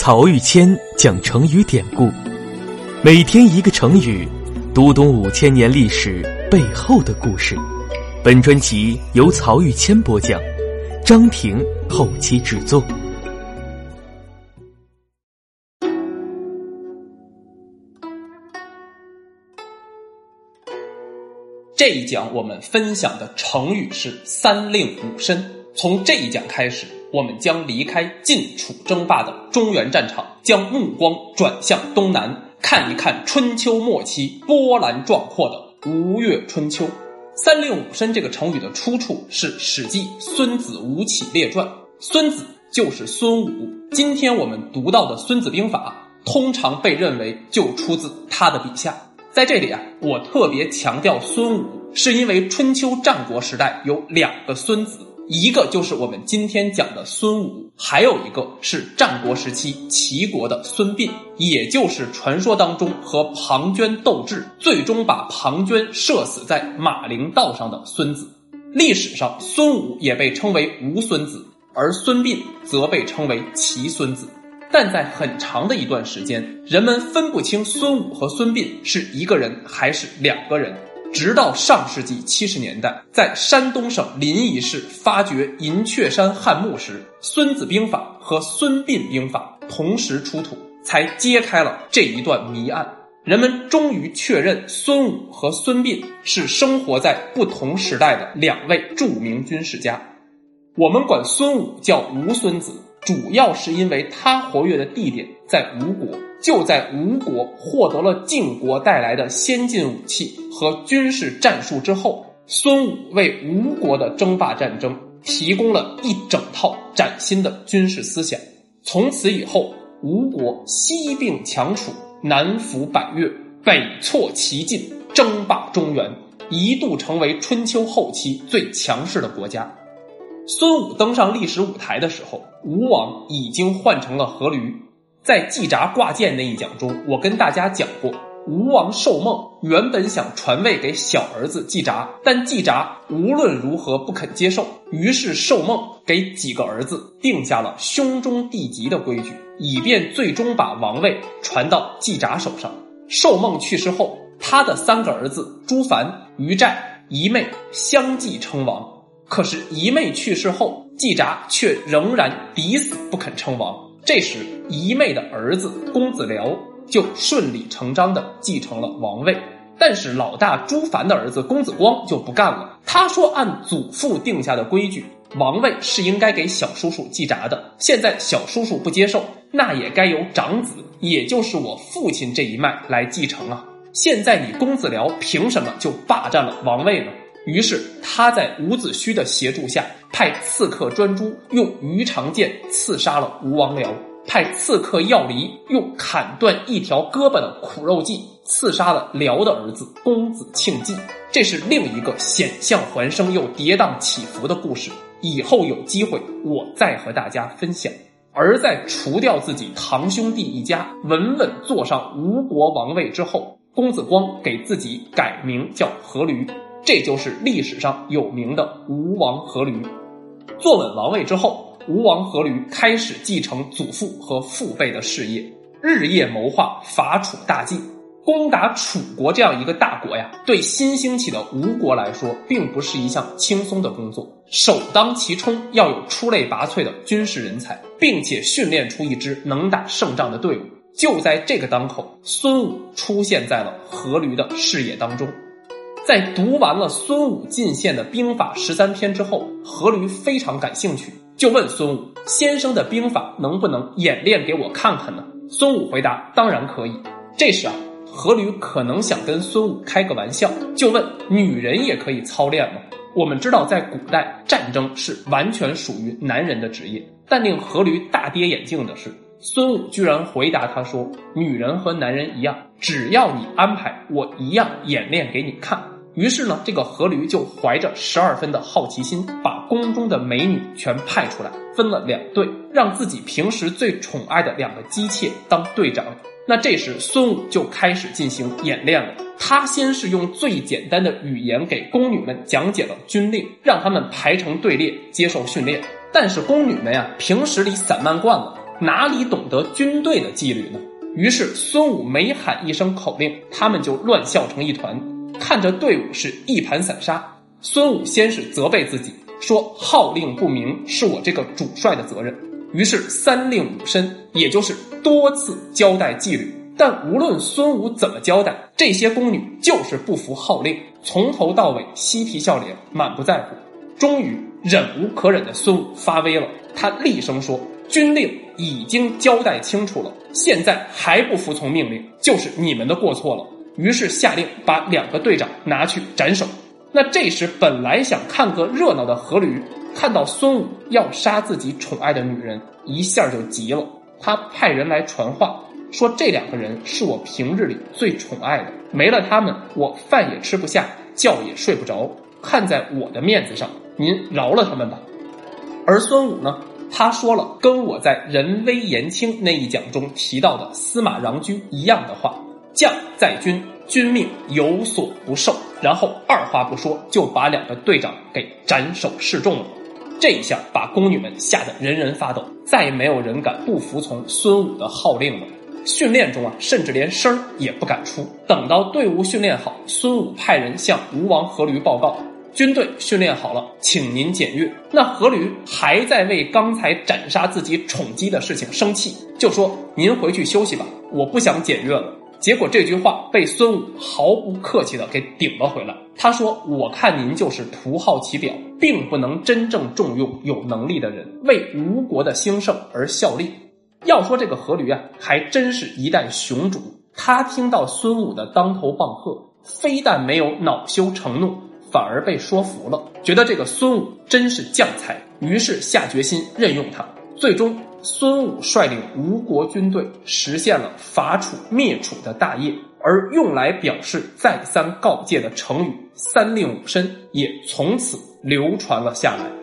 曹玉谦讲成语典故，每天一个成语，读懂五千年历史背后的故事。本专辑由曹玉谦播讲，张婷后期制作。这一讲我们分享的成语是“三令五申”。从这一讲开始，我们将离开晋楚争霸的中原战场，将目光转向东南，看一看春秋末期波澜壮阔的吴越春秋。三令五申这个成语的出处是《史记·孙子吴起列传》，孙子就是孙武。今天我们读到的《孙子兵法》，通常被认为就出自他的笔下。在这里啊，我特别强调孙武，是因为春秋战国时代有两个孙子。一个就是我们今天讲的孙武，还有一个是战国时期齐国的孙膑，也就是传说当中和庞涓斗智，最终把庞涓射死在马陵道上的孙子。历史上，孙武也被称为吴孙子，而孙膑则被称为齐孙子。但在很长的一段时间，人们分不清孙武和孙膑是一个人还是两个人。直到上世纪七十年代，在山东省临沂市发掘银雀山汉墓时，《孙子兵法》和《孙膑兵法》同时出土，才揭开了这一段谜案。人们终于确认孙武和孙膑是生活在不同时代的两位著名军事家。我们管孙武叫吴孙子，主要是因为他活跃的地点在吴国。就在吴国获得了晋国带来的先进武器和军事战术之后，孙武为吴国的争霸战争提供了一整套崭新的军事思想。从此以后，吴国西并强楚，南服百越，北挫齐晋，争霸中原，一度成为春秋后期最强势的国家。孙武登上历史舞台的时候，吴王已经换成了阖闾。在季札挂剑那一讲中，我跟大家讲过，吴王寿梦原本想传位给小儿子季札，但季札无论如何不肯接受，于是寿梦给几个儿子定下了兄终弟及的规矩，以便最终把王位传到季札手上。寿梦去世后，他的三个儿子朱凡、于寨、仪妹相继称王，可是姨妹去世后，季札却仍然抵死不肯称王。这时，姨妹的儿子公子僚就顺理成章的继承了王位，但是老大朱凡的儿子公子光就不干了。他说：“按祖父定下的规矩，王位是应该给小叔叔季札的。现在小叔叔不接受，那也该由长子，也就是我父亲这一脉来继承啊。现在你公子僚凭什么就霸占了王位呢？”于是他在伍子胥的协助下，派刺客专诸用鱼肠剑刺杀了吴王僚，派刺客要离用砍断一条胳膊的苦肉计刺杀了辽的儿子公子庆忌。这是另一个险象环生又跌宕起伏的故事。以后有机会我再和大家分享。而在除掉自己堂兄弟一家，稳稳坐上吴国王位之后，公子光给自己改名叫阖闾。这就是历史上有名的吴王阖闾。坐稳王位之后，吴王阖闾开始继承祖父和父辈的事业，日夜谋划伐楚大计。攻打楚国这样一个大国呀，对新兴起的吴国来说，并不是一项轻松的工作。首当其冲要有出类拔萃的军事人才，并且训练出一支能打胜仗的队伍。就在这个当口，孙武出现在了阖闾的视野当中。在读完了孙武进献的兵法十三篇之后，阖闾非常感兴趣，就问孙武：“先生的兵法能不能演练给我看看呢？”孙武回答：“当然可以。”这时啊，阖闾可能想跟孙武开个玩笑，就问：“女人也可以操练吗？”我们知道，在古代战争是完全属于男人的职业，但令阖闾大跌眼镜的是，孙武居然回答他说：“女人和男人一样，只要你安排，我一样演练给你看。”于是呢，这个阖闾就怀着十二分的好奇心，把宫中的美女全派出来，分了两队，让自己平时最宠爱的两个姬妾当队长。那这时孙武就开始进行演练了。他先是用最简单的语言给宫女们讲解了军令，让他们排成队列接受训练。但是宫女们呀，平时里散漫惯了，哪里懂得军队的纪律呢？于是孙武每喊一声口令，他们就乱笑成一团，看着队伍是一盘散沙。孙武先是责备自己，说号令不明是我这个主帅的责任。于是三令五申，也就是多次交代纪律。但无论孙武怎么交代，这些宫女就是不服号令，从头到尾嬉皮笑脸，满不在乎。终于忍无可忍的孙武发威了，他厉声说：“军令已经交代清楚了，现在还不服从命令，就是你们的过错了。”于是下令把两个队长拿去斩首。那这时本来想看个热闹的何驴，看到孙武要杀自己宠爱的女人，一下就急了。他派人来传话，说这两个人是我平日里最宠爱的，没了他们，我饭也吃不下，觉也睡不着。看在我的面子上，您饶了他们吧。而孙武呢，他说了跟我在人微言轻那一讲中提到的司马穰苴一样的话：将在军，军命有所不受。然后二话不说就把两个队长给斩首示众了。这一下把宫女们吓得人人发抖，再也没有人敢不服从孙武的号令了。训练中啊，甚至连声也不敢出。等到队伍训练好，孙武派人向吴王阖闾报告：军队训练好了，请您检阅。那阖闾还在为刚才斩杀自己宠姬的事情生气，就说：“您回去休息吧，我不想检阅了。”结果这句话被孙武毫不客气的给顶了回来。他说：“我看您就是徒好其表，并不能真正重用有能力的人，为吴国的兴盛而效力。”要说这个阖闾啊，还真是一代雄主。他听到孙武的当头棒喝，非但没有恼羞成怒，反而被说服了，觉得这个孙武真是将才，于是下决心任用他。最终。孙武率领吴国军队实现了伐楚灭楚的大业，而用来表示再三告诫的成语“三令五申”也从此流传了下来。